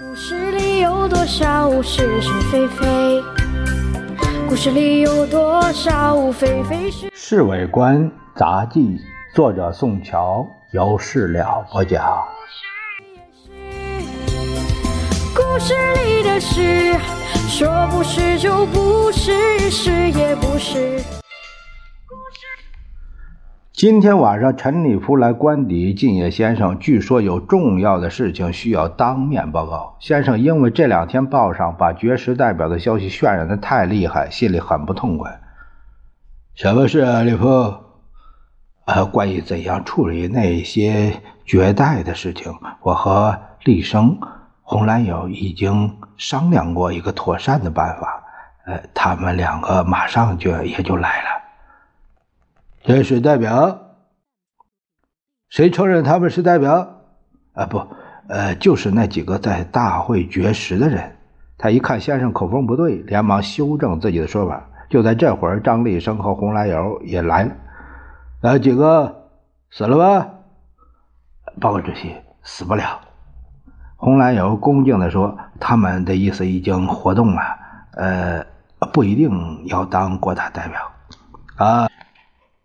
故事里有多少是是非非？故事里有多少非非是？《侍卫官杂记》作者宋乔，由事了播讲。故事里的事，说不是就不是，是也不是。今天晚上，陈立夫来官邸进野先生，据说有重要的事情需要当面报告。先生因为这两天报上把绝食代表的消息渲染的太厉害，心里很不痛快。什么事啊，立夫？呃，关于怎样处理那些绝代的事情，我和厉生、红蓝友已经商量过一个妥善的办法。呃，他们两个马上就也就来了。这是代表？谁承认他们是代表？啊，不，呃，就是那几个在大会绝食的人。他一看先生口风不对，连忙修正自己的说法。就在这会儿，张立生和红蓝友也来了。那几个死了吧？报告主席，死不了。红蓝友恭敬地说：“他们的意思已经活动了，呃，不一定要当国大代表。”啊。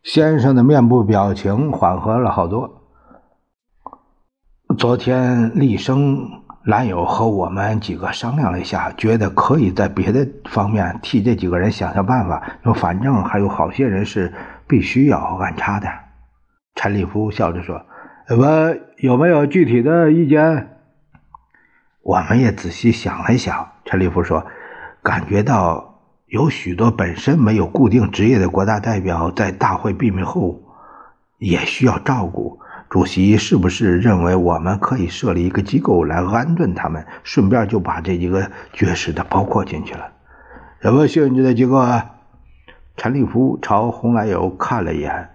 先生的面部表情缓和了好多。昨天厉生、蓝友和我们几个商量了一下，觉得可以在别的方面替这几个人想想办法。说反正还有好些人是必须要安插的。陈立夫笑着说：“我有没有具体的意见？”我们也仔细想了想。陈立夫说：“感觉到。”有许多本身没有固定职业的国大代表，在大会闭幕后也需要照顾。主席是不是认为我们可以设立一个机构来安顿他们？顺便就把这几个绝食的包括进去了。什么性质的机构啊？陈立夫朝洪来友看了一眼，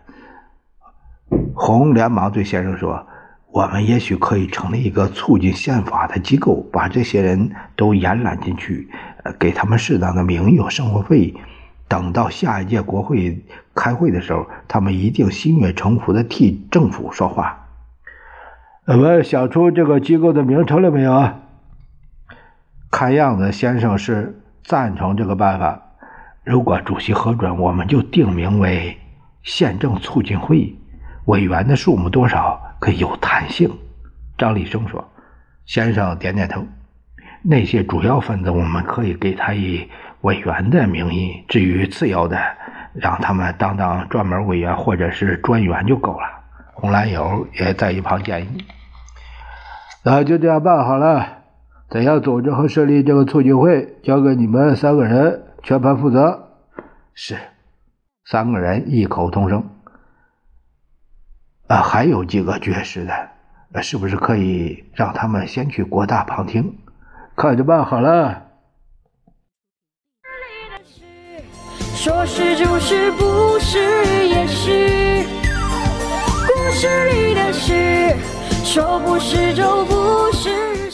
洪连忙对先生说：“我们也许可以成立一个促进宪法的机构，把这些人都延揽进去。”给他们适当的名誉和生活费，等到下一届国会开会的时候，他们一定心悦诚服的替政府说话。我们想出这个机构的名称了没有啊？看样子先生是赞成这个办法。如果主席核准，我们就定名为宪政促进会。委员的数目多少可以有弹性。张立生说：“先生点点头。”那些主要分子，我们可以给他以委员的名义；至于次要的，让他们当当专门委员或者是专员就够了。红蓝友也在一旁建议：“那就这样办好了。怎样组织和设立这个促进会，交给你们三个人全盘负责。”是，三个人异口同声。啊，还有几个绝食的，是不是可以让他们先去国大旁听？看着办好了。说是就是，不是也是。故事里的事，说不是就不是。